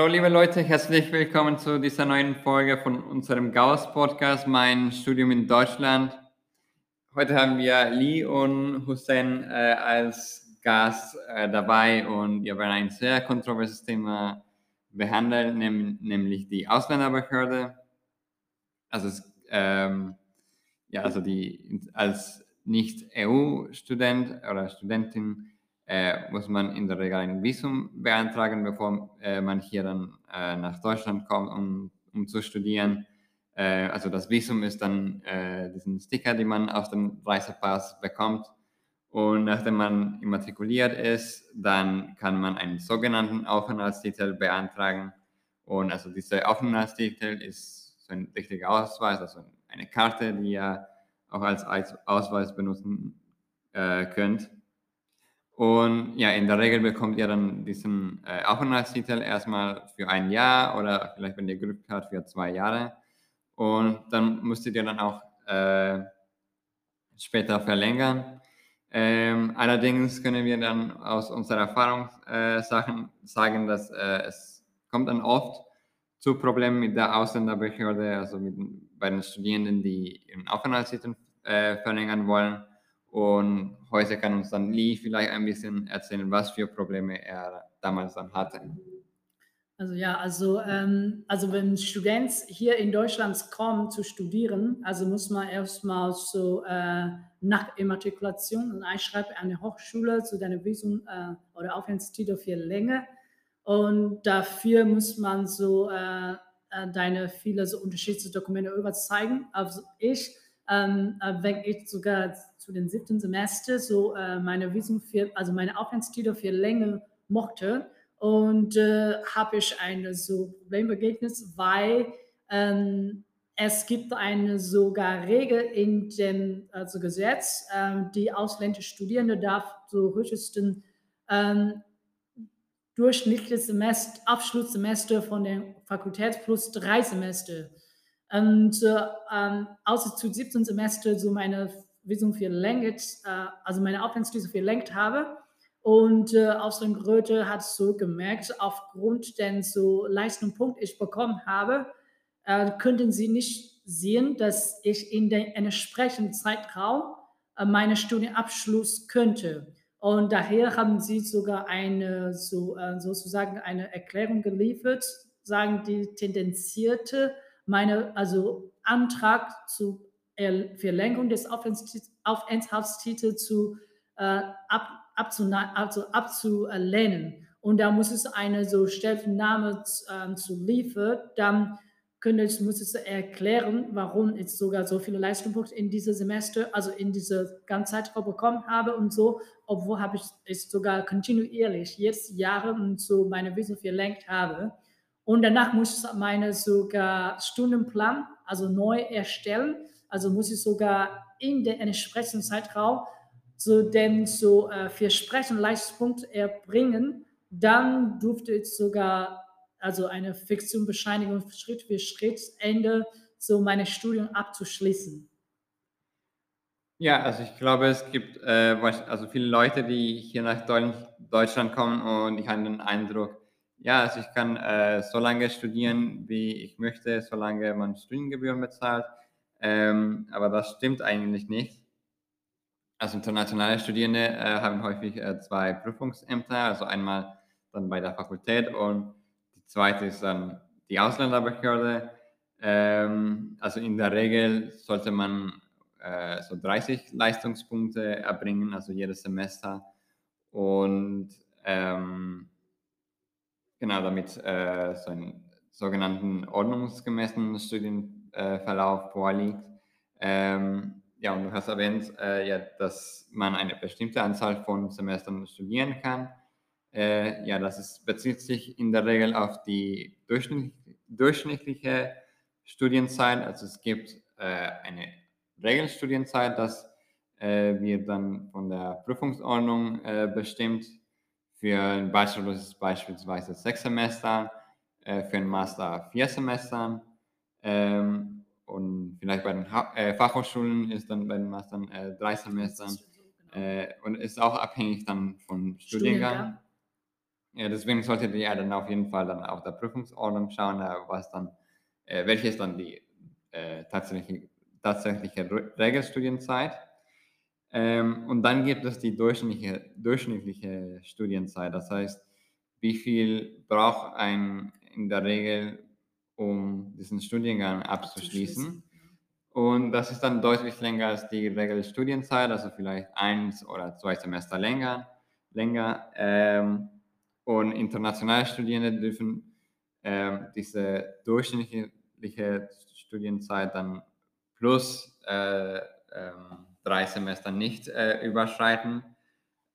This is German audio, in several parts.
Hallo liebe Leute, herzlich willkommen zu dieser neuen Folge von unserem Gauss-Podcast, mein Studium in Deutschland. Heute haben wir Lee und Hussein äh, als Gast äh, dabei und wir werden ein sehr kontroverses Thema behandeln, nehm, nämlich die Ausländerbehörde. Also, es, ähm, ja, also die, als Nicht-EU-Student oder Studentin äh, muss man in der Regel ein Visum beantragen, bevor äh, man hier dann äh, nach Deutschland kommt, um, um zu studieren. Äh, also das Visum ist dann äh, diesen Sticker, den man auf dem Reisepass bekommt. Und nachdem man immatrikuliert ist, dann kann man einen sogenannten Aufenthaltstitel beantragen. Und also dieser Aufenthaltstitel ist so ein richtiger Ausweis, also eine Karte, die ihr auch als Ausweis benutzen äh, könnt. Und ja, in der Regel bekommt ihr dann diesen äh, Aufenthaltstitel erstmal für ein Jahr oder vielleicht, wenn ihr Glück habt, für zwei Jahre. Und dann müsstet ihr dann auch äh, später verlängern. Ähm, allerdings können wir dann aus unserer Erfahrung äh, Sachen sagen, dass äh, es kommt dann oft zu Problemen mit der Ausländerbehörde, also mit, bei den Studierenden, die ihren Aufenthaltstitel äh, verlängern wollen. Und heute kann uns dann Lee vielleicht ein bisschen erzählen, was für Probleme er damals dann hatte. Also ja, also, ähm, also wenn Student hier in Deutschland kommt zu studieren, also muss man erstmal so äh, nach Immatrikulation und einschreiben an der Hochschule zu deiner Visum äh, oder Aufenthaltstitel für Länge. Und dafür muss man so äh, äh deine viele so unterschiedliche Dokumente überzeigen. Also ich ähm, äh, wenn ich sogar zu den siebten Semester so äh, meine Visum für, also meine Aufenthaltstitel für länger mochte. Und äh, habe ich eine so Problem weil ähm, es gibt eine sogar Regel in dem also Gesetz, ähm, die ausländische Studierende darf so höchstens ähm, durchschnittliches Semester, Abschlusssemester von der Fakultät plus drei Semester. Und äh, ähm, außer zu 17 Semester so meine Visum verlängert, äh, also meine Aufenthaltsvisa verlängert habe. Und äh, aus den Gröte hat so gemerkt, aufgrund den so Leistungspunkt ich bekommen habe, äh, könnten sie nicht sehen, dass ich in den entsprechenden Zeitraum äh, meine Studienabschluss könnte. Und daher haben sie sogar eine so äh, sozusagen eine Erklärung geliefert, sagen die tendenzierte meine, also Antrag zur Verlängerung des Aufenthaltstitels zu, äh, ab. Also abzulehnen. Und da muss es eine so Stellungnahme äh, zu liefern, dann könnte ich, muss es erklären, warum ich sogar so viele Leistungspunkte in diesem Semester, also in diese ganze Zeitraum bekommen habe und so, obwohl habe ich es sogar kontinuierlich jetzt Jahre und so meine Wissen verlängert habe. Und danach muss ich meine sogar Stundenplan, also neu erstellen. Also muss ich sogar in den entsprechenden Zeitraum so den so äh, versprechenden Leistungspunkt erbringen. Dann durfte ich sogar also eine Fiktionbescheinigung Schritt für Schritt Ende so meine Studien abzuschließen. Ja, also ich glaube, es gibt äh, also viele Leute, die hier nach Deutschland kommen und ich habe den Eindruck, ja, also ich kann äh, so lange studieren, wie ich möchte, solange man Studiengebühren bezahlt. Ähm, aber das stimmt eigentlich nicht. Also internationale Studierende äh, haben häufig äh, zwei Prüfungsämter, also einmal dann bei der Fakultät und die zweite ist dann die Ausländerbehörde. Ähm, also in der Regel sollte man äh, so 30 Leistungspunkte erbringen, also jedes Semester. Und ähm, Genau, damit äh, so einen sogenannten ordnungsgemäßen Studienverlauf äh, vorliegt. Ähm, ja, und du hast erwähnt, äh, ja, dass man eine bestimmte Anzahl von Semestern studieren kann. Äh, ja, das ist, bezieht sich in der Regel auf die durchschnittliche, durchschnittliche Studienzeit. Also es gibt äh, eine Regelstudienzeit, das äh, wird dann von der Prüfungsordnung bestimmt für einen Bachelor ist es beispielsweise sechs Semester, für einen Master vier Semester. Ähm, und vielleicht bei den ha äh, Fachhochschulen ist dann bei den Mastern äh, drei Semester. Äh, und ist auch abhängig dann von Studiengang. Studiengang. Ja, deswegen solltet ihr dann auf jeden Fall dann auf der Prüfungsordnung schauen, äh, was dann, äh, welche ist dann die tatsächliche, tatsächliche Regelstudienzeit. Ähm, und dann gibt es die durchschnittliche, durchschnittliche Studienzeit. Das heißt, wie viel braucht ein in der Regel, um diesen Studiengang abzuschließen? Und das ist dann deutlich länger als die Regelstudienzeit, also vielleicht eins oder zwei Semester länger. länger. Ähm, und internationale Studierende dürfen ähm, diese durchschnittliche Studienzeit dann plus äh, ähm, drei Semester nicht äh, überschreiten.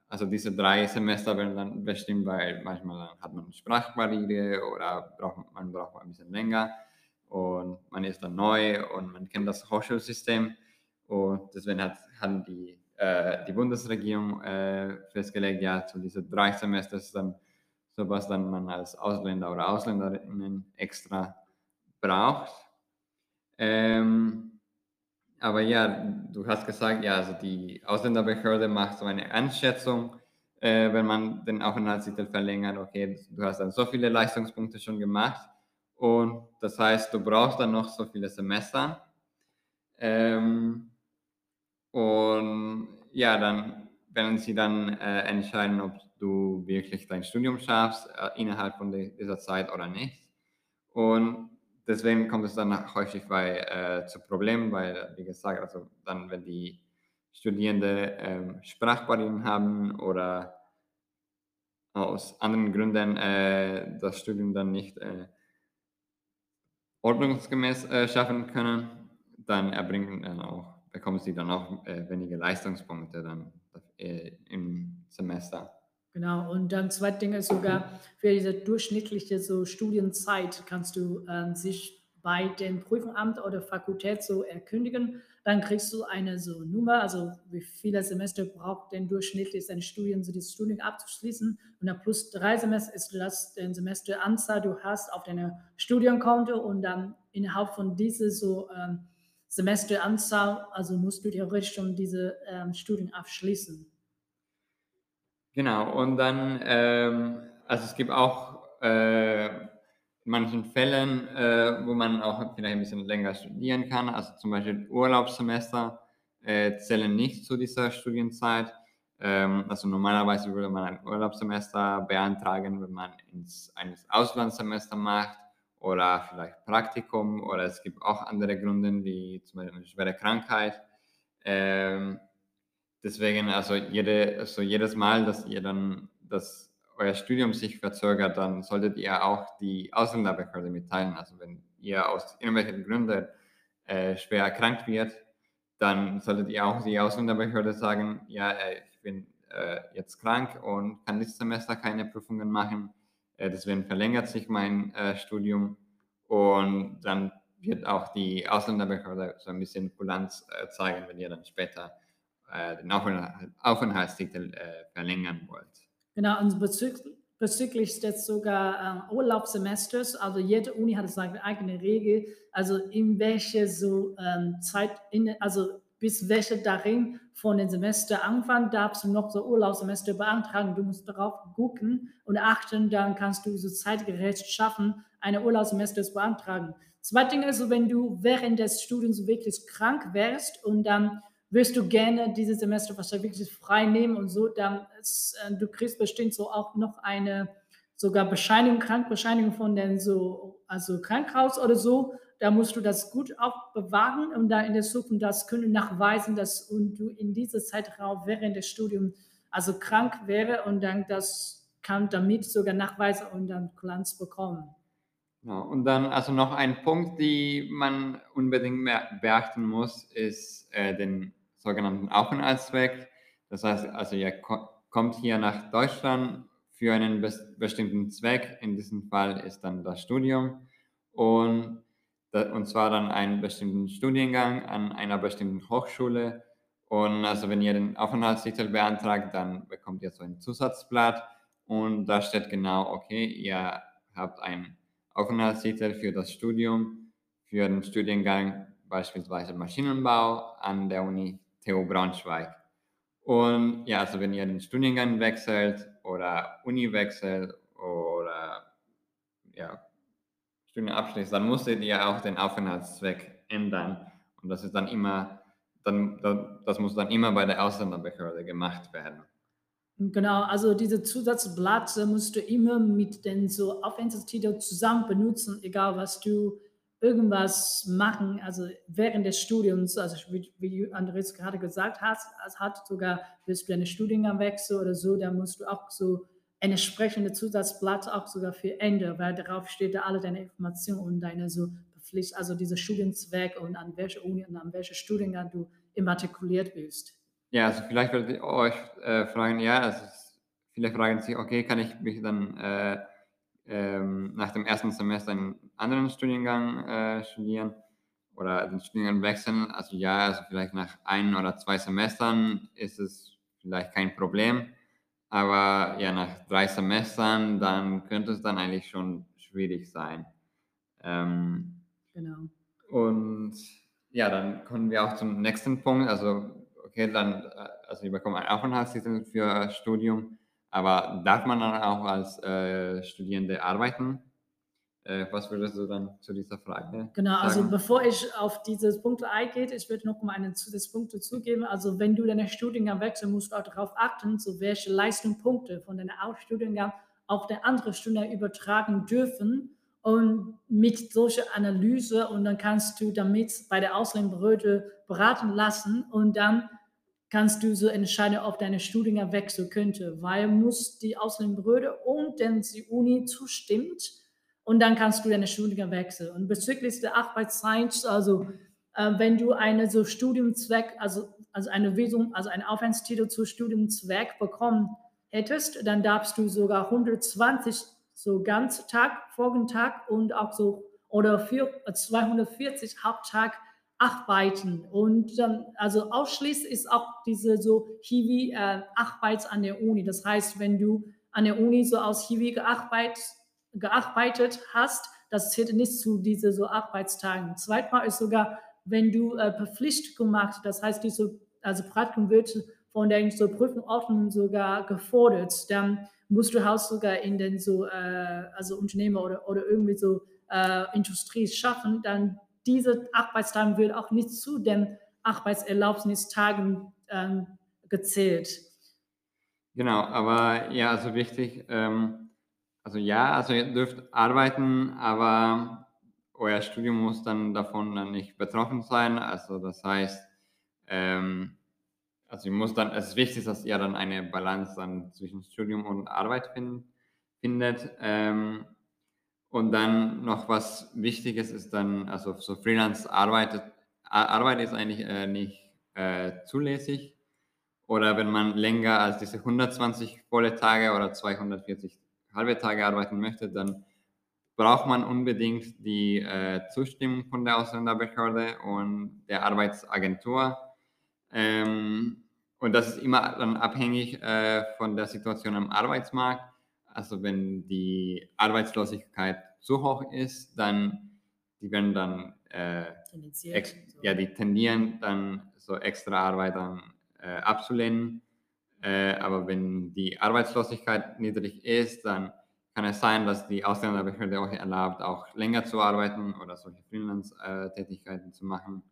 Also diese drei Semester werden dann bestimmt, weil manchmal hat man Sprachbarriere oder braucht, man braucht ein bisschen länger und man ist dann neu und man kennt das Hochschulsystem und deswegen hat, hat die, äh, die Bundesregierung äh, festgelegt, ja, zu diese drei Semester ist dann sowas dann man als Ausländer oder Ausländerinnen extra braucht. Ähm, aber ja, du hast gesagt, ja, also die Ausländerbehörde macht so eine Einschätzung, äh, wenn man den Aufenthaltstitel verlängert, okay, du hast dann so viele Leistungspunkte schon gemacht und das heißt, du brauchst dann noch so viele Semester. Ähm, und ja, dann werden sie dann äh, entscheiden, ob du wirklich dein Studium schaffst äh, innerhalb von dieser Zeit oder nicht. Und deswegen kommt es dann häufig bei, äh, zu Problemen, weil, wie gesagt, also dann, wenn die Studierende ähm, Sprachbarrieren haben oder aus anderen Gründen äh, das Studium dann nicht äh, ordnungsgemäß äh, schaffen können, dann erbringen dann auch, bekommen sie dann auch äh, weniger Leistungspunkte dann äh, im Semester. Genau, und dann zweite Ding ist sogar, für diese durchschnittliche so Studienzeit kannst du äh, sich bei dem Prüfamt oder Fakultät so erkündigen. Dann kriegst du eine so Nummer, also wie viele Semester braucht denn durchschnittlich seine Studien, so dieses Studium abzuschließen. Und dann plus drei Semester ist das den Semesteranzahl, du hast auf deinem Studienkonto und dann innerhalb von dieser so ähm, Semesteranzahl, also musst du theoretisch schon diese ähm, Studien abschließen. Genau, und dann, ähm, also es gibt auch äh, in manchen Fällen, äh, wo man auch vielleicht ein bisschen länger studieren kann, also zum Beispiel Urlaubssemester äh, zählen nicht zu dieser Studienzeit. Ähm, also normalerweise würde man ein Urlaubssemester beantragen, wenn man ins, ein Auslandssemester macht oder vielleicht Praktikum oder es gibt auch andere Gründe, wie zum Beispiel eine schwere Krankheit. Ähm, deswegen, also, jede, also jedes Mal, dass ihr dann das euer Studium sich verzögert, dann solltet ihr auch die Ausländerbehörde mitteilen. Also wenn ihr aus irgendwelchen Gründen äh, schwer erkrankt wird, dann solltet ihr auch die Ausländerbehörde sagen, ja, äh, ich bin äh, jetzt krank und kann dieses Semester keine Prüfungen machen. Äh, deswegen verlängert sich mein äh, Studium und dann wird auch die Ausländerbehörde so ein bisschen Kulanz äh, zeigen, wenn ihr dann später äh, den Aufenthaltstitel äh, verlängern wollt. Genau, und bezüglich, bezüglich jetzt sogar äh, Urlaubssemesters, also jede Uni hat seine eigene Regel, also in welche so ähm, Zeit, in, also bis welche darin von dem Semester anfangen, darfst du noch so Urlaubssemester beantragen. Du musst darauf gucken und achten, dann kannst du so zeitgerecht schaffen, eine Urlaubssemester zu beantragen. Zweitens ist so, wenn du während des Studiums wirklich krank wärst und dann wirst du gerne dieses Semester wahrscheinlich wirklich frei nehmen und so, dann ist, äh, du kriegst bestimmt so auch noch eine sogar Bescheinigung, Krankbescheinigung von den so, also Krankenhaus oder so. Da musst du das gut auch bewahren und da in der Zukunft das können nachweisen, dass und du in dieser Zeitraum während des Studiums also krank wäre und dann das kann damit sogar nachweisen und dann Kulanz bekommen. Ja, und dann also noch ein Punkt, den man unbedingt beachten muss, ist äh, den sogenannten Aufenthaltszweck. Das heißt, also ihr kommt hier nach Deutschland für einen bestimmten Zweck. In diesem Fall ist dann das Studium und, und zwar dann einen bestimmten Studiengang an einer bestimmten Hochschule. Und also wenn ihr den Aufenthaltstitel beantragt, dann bekommt ihr so ein Zusatzblatt und da steht genau, okay, ihr habt einen Aufenthaltstitel für das Studium, für den Studiengang beispielsweise Maschinenbau an der Uni TU Braunschweig. Und ja, also wenn ihr den Studiengang wechselt oder Uni wechselt ja, Studium abschließt, dann musstet ihr auch den Aufenthaltszweck ändern. Und das ist dann immer, dann, das muss dann immer bei der Ausländerbehörde gemacht werden. Genau, also diese Zusatzblatt musst du immer mit den so Aufenthaltstitel zusammen benutzen, egal was du irgendwas machen, also während des Studiums, also wie, wie Andres gerade gesagt hat, es hat sogar, willst du einen Studiengang wechseln oder so, dann musst du auch so ein entsprechendes Zusatzblatt auch sogar für Ende, weil darauf steht da alle deine Informationen und deine so Pflicht, also diese Studienzweck und an welche Uni und an welche Studiengang du immatrikuliert bist. Ja, also vielleicht würde ich euch äh, fragen, ja, also viele fragen sich, okay, kann ich mich dann äh, ähm, nach dem ersten Semester einen anderen Studiengang äh, studieren oder den Studiengang wechseln? Also ja, also vielleicht nach ein oder zwei Semestern ist es vielleicht kein Problem, aber ja, nach drei Semestern, dann könnte es dann eigentlich schon schwierig sein. Ähm, genau. Und ja, dann kommen wir auch zum nächsten Punkt. Also, okay, dann, äh, also ich bekomme einen Aufenthaltstitel für Studium, aber darf man dann auch als äh, Studierende arbeiten? Äh, was würdest du dann zu dieser Frage Genau, also sagen? bevor ich auf diese Punkte eingehe, ich würde noch mal einen Zusatzpunkt dazugeben. Also wenn du deine Studiengang wechselst, musst du auch darauf achten, so welche Leistungspunkte von deinem Studiengang auf der andere Studiengang übertragen dürfen und mit solcher Analyse und dann kannst du damit bei der Ausländerbehörde beraten lassen und dann kannst du so entscheiden, ob deine Studiengang wechseln könnte, weil muss die Ausländerbehörde und dann die Uni zustimmt und dann kannst du deine Studiengang wechseln. Und bezüglich der Arbeitszeit, also äh, wenn du eine so Studienzweck, also, also eine Visum, also einen Aufenthaltstitel zu Studienzweck bekommen hättest, dann darfst du sogar 120 so ganz Tag, Folgentag und auch so oder für 240 Haupttag arbeiten. Und dann, also ausschließlich ist auch diese so Hiwi äh, an der Uni. Das heißt, wenn du an der Uni so aus Hiwi gearbeitet gearbeitet hast, das zählt nicht zu diesen so Arbeitstagen. Zweitmal ist sogar, wenn du äh, verpflichtet gemacht, das heißt, diese, also Praktikum wird von den so Prüfungsordnungen sogar gefordert, dann musst du auch sogar in den so, äh, also Unternehmer oder, oder irgendwie so äh, Industrie schaffen, dann diese Arbeitstage wird auch nicht zu den Arbeitserlaubnistagen ähm, gezählt. Genau, aber ja, also wichtig, ähm, also ja, also ihr dürft arbeiten, aber euer Studium muss dann davon dann nicht betroffen sein. Also das heißt, ähm, also muss dann, es ist wichtig, dass ihr dann eine Balance dann zwischen Studium und Arbeit find, findet. Ähm, und dann noch was Wichtiges ist dann, also so Freelance-Arbeit Arbeit ist eigentlich äh, nicht äh, zulässig. Oder wenn man länger als diese 120 volle Tage oder 240 halbe Tage arbeiten möchte, dann braucht man unbedingt die äh, Zustimmung von der Ausländerbehörde und der Arbeitsagentur. Ähm, und das ist immer dann abhängig äh, von der Situation am Arbeitsmarkt. Also wenn die Arbeitslosigkeit zu hoch ist, dann die werden dann äh, ex, ja, die tendieren dann so extra Arbeit dann äh, abzulehnen. Äh, aber wenn die Arbeitslosigkeit niedrig ist, dann kann es sein, dass die Ausländerbehörde auch erlaubt, auch länger zu arbeiten oder solche Freelance-Tätigkeiten zu machen.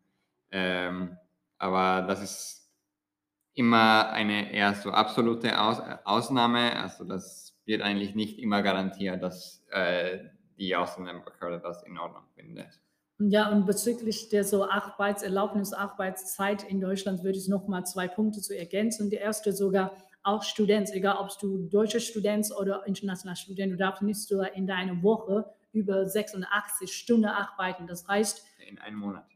Ähm, aber das ist immer eine eher so absolute Aus Ausnahme. Also das wird eigentlich nicht immer garantiert, dass äh, die Ausländerbehörde das in Ordnung findet. Ja, und bezüglich der so Arbeitserlaubnis, Arbeitszeit in Deutschland würde ich noch mal zwei Punkte zu ergänzen. Die erste sogar auch Student, egal ob du deutscher Student oder internationaler Student, du darfst nicht so in deiner Woche über 86 Stunden arbeiten. Das heißt in einem Monat.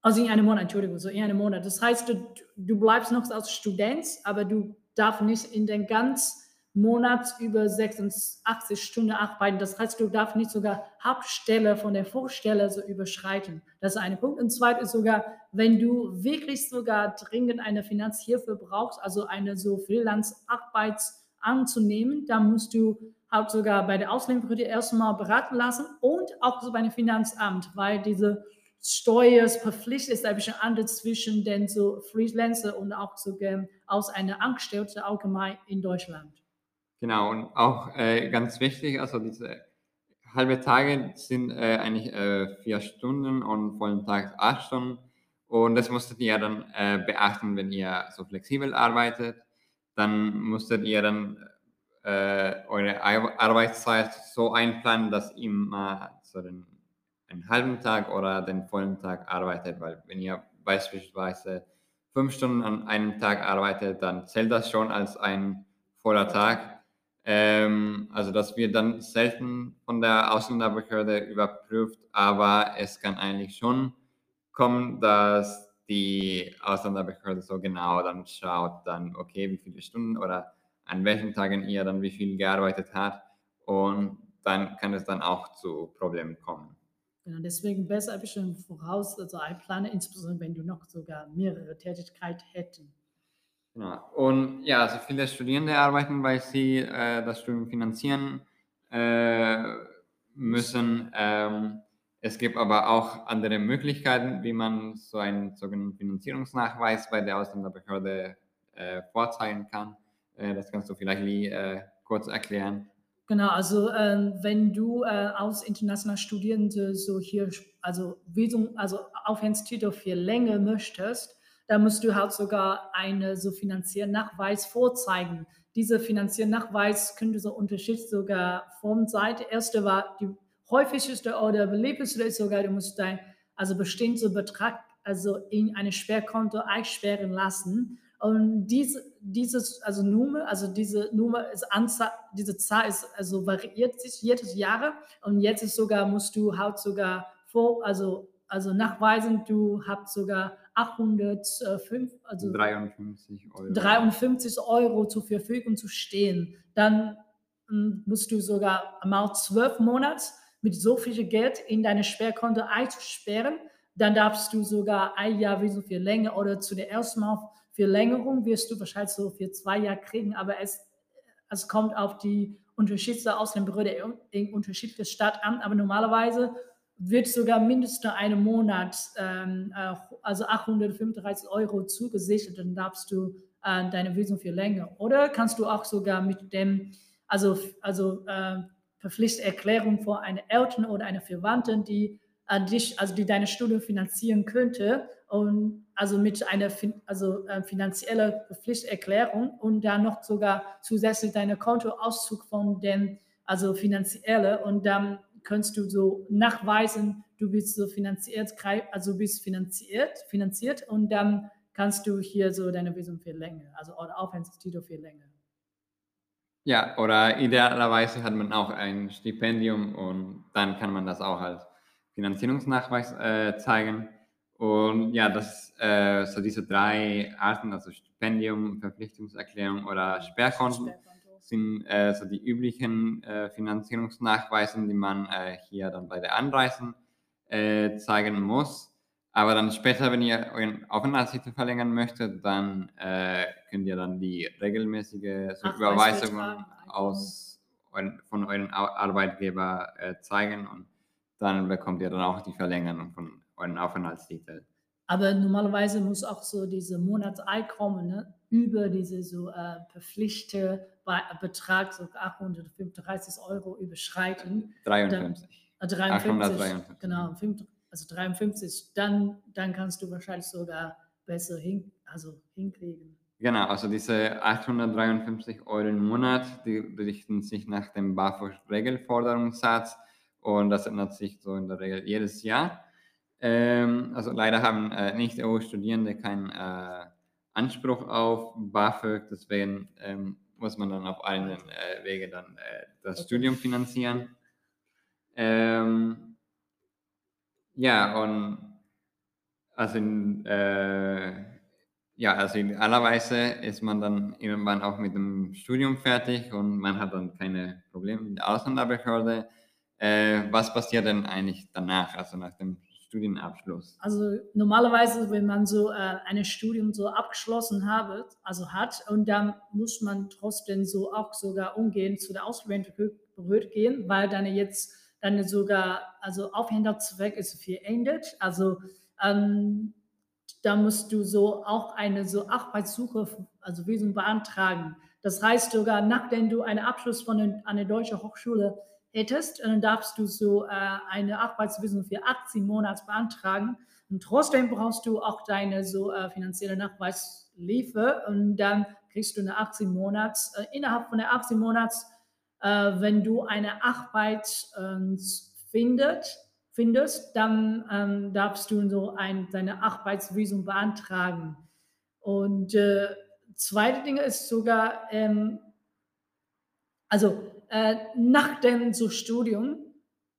Also in einem Monat, Entschuldigung, so in einem Monat. Das heißt, du, du bleibst noch als Student, aber du darfst nicht in den ganzen Monat über 86 Stunden arbeiten. Das heißt, du darfst nicht sogar Hauptstelle von der Vorstelle so überschreiten. Das ist ein Punkt. Und zweites sogar, wenn du wirklich sogar dringend eine Finanzhilfe brauchst, also eine so Freelance-Arbeit anzunehmen, dann musst du halt sogar bei der Ausländerbehörde erstmal beraten lassen und auch so bei dem Finanzamt, weil diese Steuerverpflichtung ist ein bisschen anders zwischen den so Freelancer und auch sogar aus einer Angestellte allgemein in Deutschland. Genau, und auch äh, ganz wichtig, also diese halbe Tage sind äh, eigentlich äh, vier Stunden und vollen Tag acht Stunden. Und das musstet ihr dann äh, beachten, wenn ihr so flexibel arbeitet. Dann musstet ihr dann äh, eure Arbeitszeit so einplanen, dass ihr immer so den, einen halben Tag oder den vollen Tag arbeitet. Weil wenn ihr beispielsweise fünf Stunden an einem Tag arbeitet, dann zählt das schon als ein voller Tag. Ähm, also das wird dann selten von der Ausländerbehörde überprüft, aber es kann eigentlich schon kommen, dass die Ausländerbehörde so genau dann schaut, dann okay, wie viele Stunden oder an welchen Tagen ihr dann wie viel gearbeitet hat und dann kann es dann auch zu Problemen kommen. Genau, deswegen besser ein bisschen voraus, also einplanen, insbesondere wenn du noch sogar mehrere Tätigkeiten hätten. Genau. Und ja, also viele Studierende arbeiten, weil sie äh, das Studium finanzieren äh, müssen. Ähm, es gibt aber auch andere Möglichkeiten, wie man so einen sogenannten Finanzierungsnachweis bei der Ausländerbehörde äh, vorzeigen kann. Äh, das kannst du vielleicht Lee, äh, kurz erklären. Genau, also äh, wenn du äh, aus internationalen Studierende so hier, also Visum, also Aufenthaltstitel für länger möchtest, dann musst du halt sogar einen so finanziellen Nachweis vorzeigen. Dieser finanzielle Nachweis könnte so unterschiedlich sogar Form sein. Der erste war die häufigste oder beliebteste ist sogar, du musst dein also bestimmter Betrag also in ein Sperrkonto einsperren lassen. Und diese, dieses, also Nummer, also diese Nummer ist Anzahl, diese Zahl ist, also variiert sich jedes Jahr. Und jetzt ist sogar, musst du halt sogar vor, also, also nachweisen, du hast sogar 805, also 53 Euro. 53 Euro zur Verfügung zu stehen. Dann hm, musst du sogar mal zwölf Monate mit so viel Geld in deine Sperrkonto einsperren. Dann darfst du sogar ein Jahr wie so viel länger oder zu der ersten Mal Verlängerung wirst du wahrscheinlich so für zwei Jahre kriegen, aber es, es kommt auf die unterschiedliche Ausländerbehörde in unterschiedliche Stadt an. Aber normalerweise wird sogar mindestens einen Monat, ähm, äh, also 835 Euro zugesichert, dann darfst du äh, deine Visum für länger. Oder kannst du auch sogar mit dem, also, also äh, Verpflichterklärung vor einer Eltern oder einer Verwandten, die äh, dich, also die deine Studium finanzieren könnte, und also mit einer also, äh, finanziellen Pflichterklärung und dann noch sogar zusätzlich deinen Kontoauszug von dem, also finanzielle und dann kannst du so nachweisen, du bist so finanziert, also bist finanziert, finanziert und dann kannst du hier so deine Visum länger, also oder Aufenthaltstitel für länger. Ja, oder idealerweise hat man auch ein Stipendium und dann kann man das auch als Finanzierungsnachweis äh, zeigen. Und ja, das äh, so diese drei Arten, also Stipendium, Verpflichtungserklärung oder Sperrkonten, sind äh, so die üblichen äh, Finanzierungsnachweise, die man äh, hier dann bei der Anreisen äh, zeigen muss. Aber dann später, wenn ihr euren Aufenthaltstitel verlängern möchtet, dann äh, könnt ihr dann die regelmäßige so Überweisung aus, von euren Arbeitgeber zeigen und dann bekommt ihr dann auch die Verlängerung von euren Aufenthaltstitel. Aber normalerweise muss auch so diese Monatseinkommen ne, über diese so äh, verpflichtete Betrag, so 835 Euro überschreiten. 53. Dann, äh, 53 853. Genau, also 53. Dann, dann kannst du wahrscheinlich sogar besser hin, also hinkriegen. Genau, also diese 853 Euro im Monat, die richten sich nach dem BAföG-Regelforderungssatz und das ändert sich so in der Regel jedes Jahr. Ähm, also leider haben äh, Nicht-EU-Studierende keinen äh, Anspruch auf BAföG, deswegen ähm, muss man dann auf allen äh, Wege dann äh, das Studium finanzieren. Ähm, ja, und also in, äh, ja, also idealerweise ist man dann irgendwann auch mit dem Studium fertig und man hat dann keine Probleme mit der Ausländerbehörde. Äh, was passiert denn eigentlich danach, also nach dem Studienabschluss? Also normalerweise, wenn man so äh, ein Studium so abgeschlossen habe, also hat und dann muss man trotzdem so auch sogar umgehen zu der Ausländerbehörde gehen, weil dann jetzt dann sogar, also Aufenthaltszweck ist verändert. Also ähm, da musst du so auch eine so Arbeitssuche, also Visum beantragen. Das heißt sogar, nachdem du einen Abschluss von einer deutschen Hochschule hättest, dann darfst du so äh, eine Arbeitsvisum für 18 Monate beantragen. Und trotzdem brauchst du auch deine so äh, finanzielle Nachweis liefern und dann kriegst du eine 18 Monats, äh, innerhalb von der 18 Monats, äh, wenn du eine Arbeit ähm, findet, findest, dann ähm, darfst du so ein, deine Arbeitsvisum beantragen. Und äh, zweite Ding ist sogar, ähm, also äh, nach dem so Studium,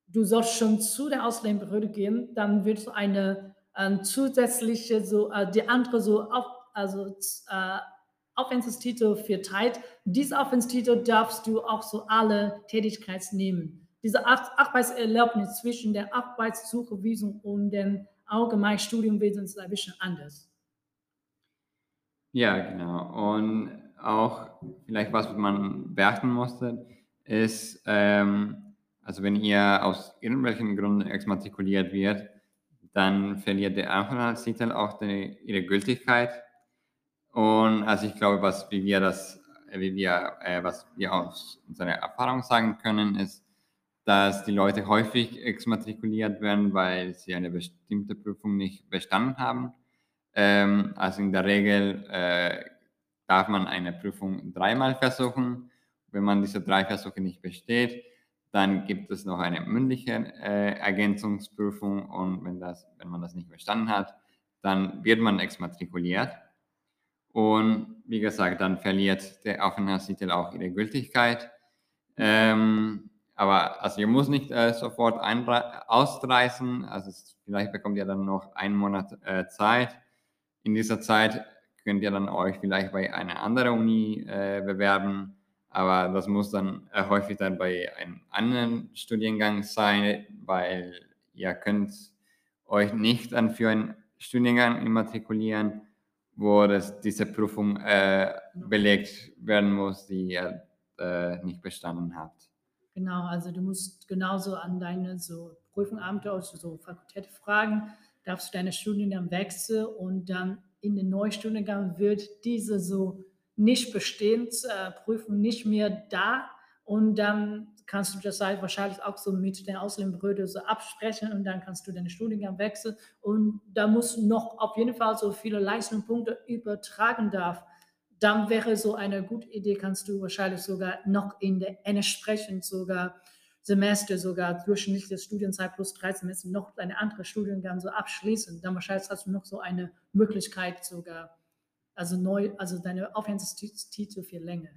du sollst schon zu der Ausländerbehörde gehen, dann wird so eine äh, zusätzliche, so äh, die andere so auf, also äh, Aufenthaltstitel verteilt. Diese Aufenthaltstitel darfst du auch so alle Tätigkeiten nehmen. Diese Arbeitserlaubnis zwischen der Arbeitssuchevisum und dem allgemeinen Studiumwesen ist ein bisschen anders. Ja, genau. Und auch vielleicht was man beachten musste, ist, ähm, also wenn ihr aus irgendwelchen Gründen exmatrikuliert wird, dann verliert der Aufenthaltstitel auch die, ihre Gültigkeit. Und also ich glaube, was wie wir das, wie wir, äh, was wir aus unserer Erfahrung sagen können, ist, dass die Leute häufig exmatrikuliert werden, weil sie eine bestimmte Prüfung nicht bestanden haben ähm, also in der Regel äh, darf man eine Prüfung dreimal versuchen. Wenn man diese drei Versuche nicht besteht, dann gibt es noch eine mündliche äh, Ergänzungsprüfung und wenn, das, wenn man das nicht bestanden hat, dann wird man exmatrikuliert. Und wie gesagt, dann verliert der Aufenthaltstitel auch ihre Gültigkeit. Ähm, aber also ihr muss nicht äh, sofort ausreißen. Also es, vielleicht bekommt ihr dann noch einen Monat äh, Zeit in dieser Zeit könnt ihr dann euch vielleicht bei einer anderen Uni äh, bewerben, aber das muss dann äh, häufig dann bei einem anderen Studiengang sein, weil ihr könnt euch nicht dann für einen Studiengang immatrikulieren, wo das, diese Prüfung äh, belegt werden muss, die ihr äh, nicht bestanden habt. Genau, also du musst genauso an deine so Prüfungsamte, also so Fakultät fragen, darfst du deine Studiengang wechseln und dann in den Neustudiengang wird diese so nicht Bestehensprüfung nicht mehr da und dann kannst du das halt wahrscheinlich auch so mit den Ausländerbehörden so absprechen und dann kannst du deinen Studiengang wechseln und da muss noch auf jeden Fall so viele Leistungspunkte übertragen darf. Dann wäre so eine gute Idee, kannst du wahrscheinlich sogar noch in der entsprechend sogar Semester sogar durchschnittliche Studienzeit plus drei Semester noch eine andere Studiengang so abschließen. Dann wahrscheinlich hast du noch so eine Möglichkeit sogar, also neu, also deine Aufenthaltstitel für länger.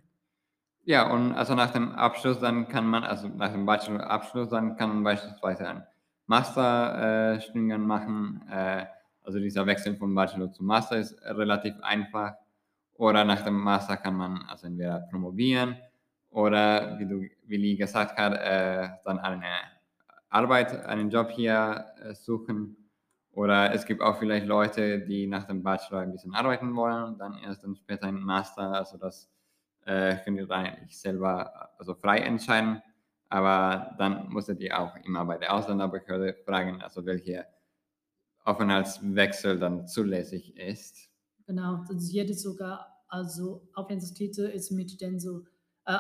Ja, und also nach dem Abschluss dann kann man, also nach dem Bachelor-Abschluss dann kann man beispielsweise einen Masterstudiengang äh, machen. Äh, also dieser Wechsel von Bachelor zu Master ist relativ einfach. Oder nach dem Master kann man also entweder promovieren oder wie du Willi gesagt hat, äh, dann eine Arbeit, einen Job hier äh, suchen. Oder es gibt auch vielleicht Leute, die nach dem Bachelor ein bisschen arbeiten wollen und dann erst dann später einen Master. Also das äh, könnt ihr eigentlich selber also frei entscheiden. Aber dann musstet ihr auch immer bei der Ausländerbehörde fragen, also welche Aufenthaltswechsel dann zulässig ist. Genau, also jede sogar, also Aufenthaltstitel ist mit den so äh,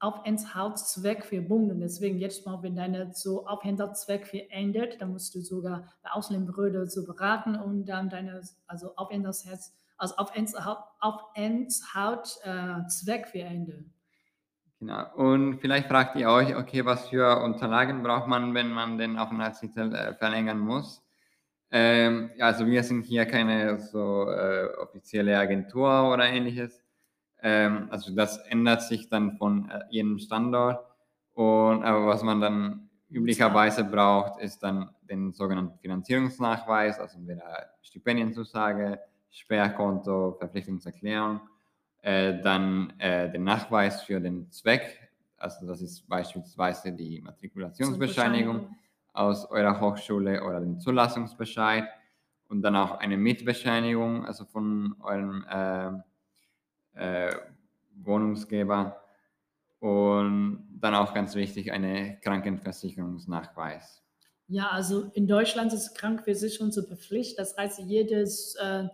Aufenthaltszweck verbunden. Deswegen jetzt mal, wenn deine so Aufenthaltszweck verändert, dann musst du sogar bei Ausländerbehörde so beraten und dann deine, also Aufenthaltszweck also Aufenthalt, Aufenthaltszweck äh, verändern. Genau. Und vielleicht fragt ihr euch, okay, was für Unterlagen braucht man, wenn man den Aufenthaltstitel äh, verlängern muss? Ähm, also wir sind hier keine so äh, offizielle Agentur oder ähnliches. Ähm, also das ändert sich dann von äh, jedem Standort. Und aber was man dann üblicherweise braucht, ist dann den sogenannten Finanzierungsnachweis, also entweder Stipendienzusage, Sperrkonto, Verpflichtungserklärung, äh, dann äh, den Nachweis für den Zweck, also das ist beispielsweise die Matrikulationsbescheinigung aus eurer Hochschule oder den Zulassungsbescheid. Und dann auch eine Mitbescheinigung, also von eurem äh, äh, Wohnungsgeber und dann auch ganz wichtig eine Krankenversicherungsnachweis. Ja, also in Deutschland ist Krankenversicherung zur Pflicht. Das heißt, jedes, äh,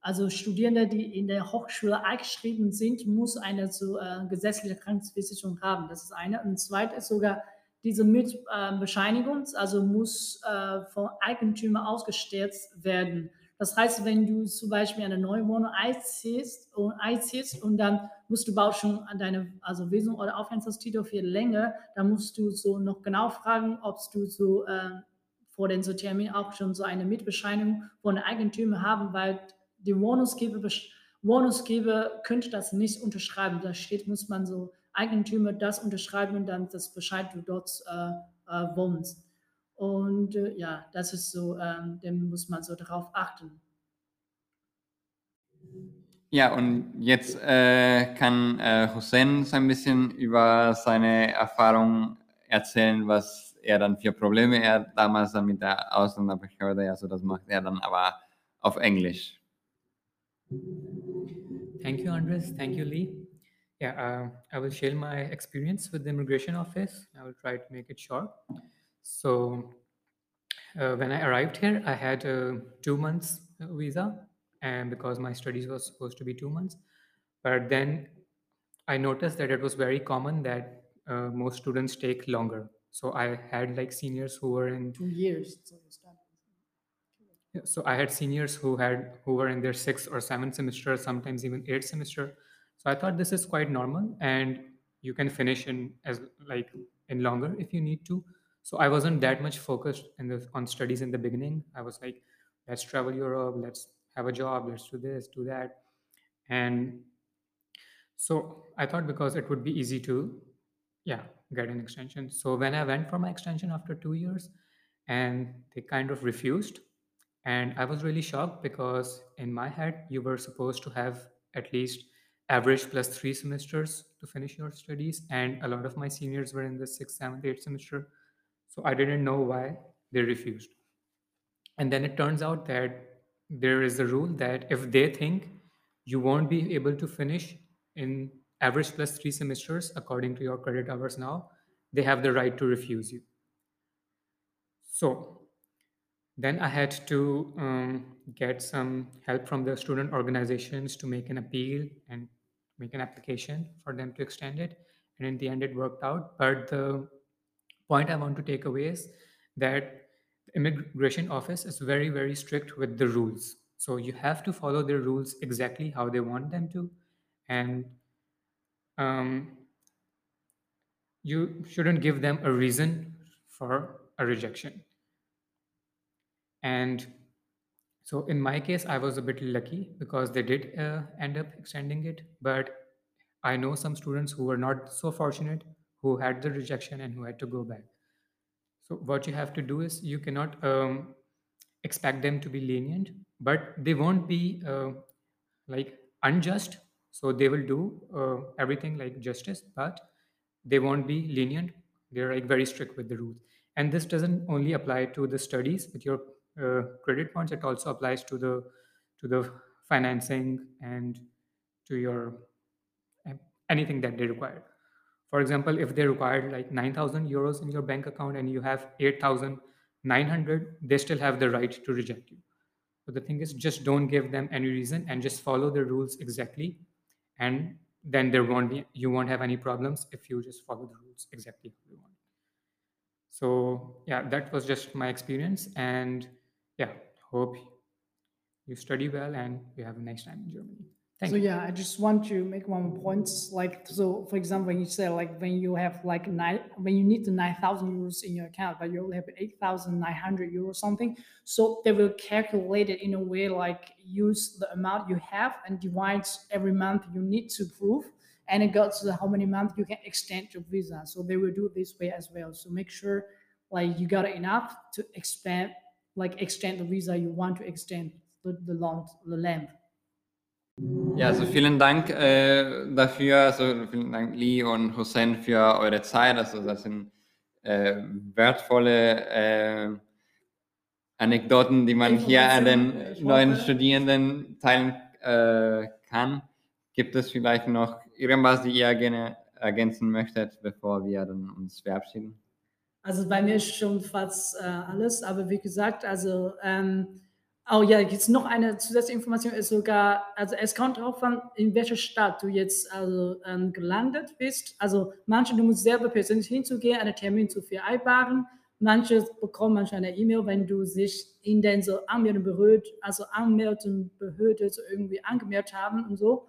also Studierende, die in der Hochschule eingeschrieben sind, muss eine so, äh, gesetzliche Krankenversicherung haben. Das ist eine. Und zweit ist sogar diese Mietbescheinigung, also muss äh, vom Eigentümer ausgestellt werden. Das heißt, wenn du zum Beispiel eine neue Wohnung einziehst und, einziehst und dann musst du auch schon an deine also Visum oder Aufenthaltstitel für länger, dann musst du so noch genau fragen, ob du so äh, vor den so Termin auch schon so eine Mietbescheinigung von Eigentümer haben, weil die Wohnungsgeber, Wohnungsgeber könnte das nicht unterschreiben. Da steht, muss man so Eigentümer das unterschreiben und dann das Bescheid, du dort äh, äh, wohnst. Und äh, ja, das ist so, ähm, dem muss man so darauf achten. Ja, und jetzt äh, kann äh, Hussein so ein bisschen über seine Erfahrung erzählen, was er dann für Probleme er damals dann mit der Ausländerbehörde, also das macht er dann aber auf Englisch. Thank you, Andres. Thank you, Lee. Yeah, uh, I will share my experience with the immigration office. I will try to make it short. So uh, when I arrived here, I had a two months visa, and because my studies was supposed to be two months, but then I noticed that it was very common that uh, most students take longer. So I had like seniors who were in two years. So I had seniors who had who were in their sixth or seventh semester, sometimes even eighth semester. So I thought this is quite normal, and you can finish in as like in longer if you need to. So I wasn't that much focused in the on studies in the beginning. I was like, let's travel Europe, let's have a job, let's do this, do that. And so I thought because it would be easy to, yeah, get an extension. So when I went for my extension after two years, and they kind of refused, and I was really shocked because in my head, you were supposed to have at least average plus three semesters to finish your studies. And a lot of my seniors were in the sixth, seventh, eighth semester. So I didn't know why they refused. And then it turns out that there is a rule that if they think you won't be able to finish in average plus three semesters according to your credit hours now, they have the right to refuse you. So then I had to um, get some help from the student organizations to make an appeal and make an application for them to extend it. And in the end, it worked out. But the point I want to take away is that immigration office is very, very strict with the rules. So you have to follow their rules exactly how they want them to. And um, you shouldn't give them a reason for a rejection. And so in my case, I was a bit lucky because they did uh, end up extending it. But I know some students who were not so fortunate who had the rejection and who had to go back. So what you have to do is you cannot um, expect them to be lenient, but they won't be uh, like unjust. So they will do uh, everything like justice, but they won't be lenient. They're like very strict with the rules. And this doesn't only apply to the studies with your uh, credit points. It also applies to the to the financing and to your anything that they require. For example, if they required like 9,000 euros in your bank account and you have 8,900, they still have the right to reject you. but the thing is, just don't give them any reason and just follow the rules exactly. And then there won't be, you won't have any problems if you just follow the rules exactly how you want. So yeah, that was just my experience. And yeah, hope you study well and you have a nice time in Germany. Thank so you. yeah, I just want to make one point. Like so, for example, when you say like when you have like nine, when you need the nine thousand euros in your account, but you only have eight thousand nine hundred euros something, so they will calculate it in a way like use the amount you have and divide every month you need to prove, and it goes to how many months you can extend your visa. So they will do this way as well. So make sure like you got enough to expand, like extend the visa you want to extend the the long the length. Ja, also vielen Dank äh, dafür, also vielen Dank Lee und Hussein für eure Zeit. Also das sind äh, wertvolle äh, Anekdoten, die man hier an den neuen Studierenden teilen äh, kann. Gibt es vielleicht noch irgendwas, die ihr gerne ergänzen möchtet, bevor wir dann uns verabschieden? Also bei mir ist schon fast äh, alles, aber wie gesagt, also ähm, Oh ja, jetzt noch eine zusätzliche Information ist sogar, also es kommt darauf an, in welcher Stadt du jetzt also ähm, gelandet bist. Also manche, du musst selber persönlich hinzugehen, einen Termin zu vereinbaren. Manche bekommen manchmal eine E-Mail, wenn du sich in den so Anmeldebehörde, also Anmeldenbehörde so irgendwie angemeldet haben und so.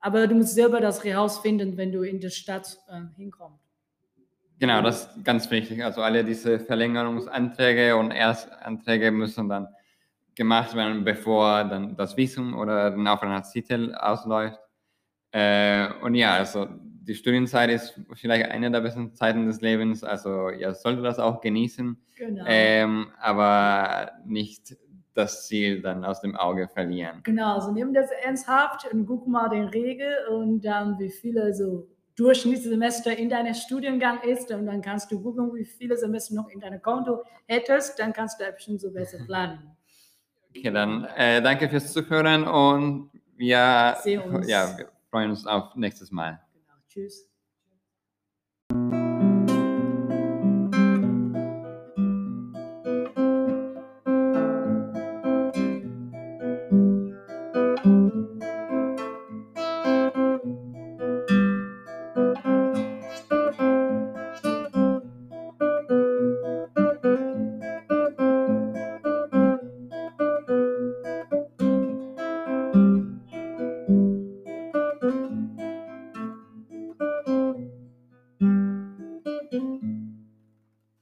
Aber du musst selber das herausfinden, wenn du in die Stadt äh, hinkommst. Genau, das ist ganz wichtig. Also alle diese Verlängerungsanträge und Erstanträge müssen dann gemacht werden, bevor dann das Visum oder der Aufenthaltstitel ausläuft. Äh, und ja, also die Studienzeit ist vielleicht eine der besten Zeiten des Lebens. Also ihr solltet das auch genießen, Genau. ähm, aber nicht das Ziel dann aus dem Auge verlieren. Genau, also nimm das ernsthaft und guck mal den Regel und dann wie viele so Durchschnittssemester in deinem Studiengang ist und dann kannst du gucken, wie viele Semester noch in deinem Konto hättest, dann kannst du da bestimmt so besser planen. Okay, dann äh, danke fürs Zuhören und wir, ja, wir freuen uns auf nächstes Mal. Genau, tschüss.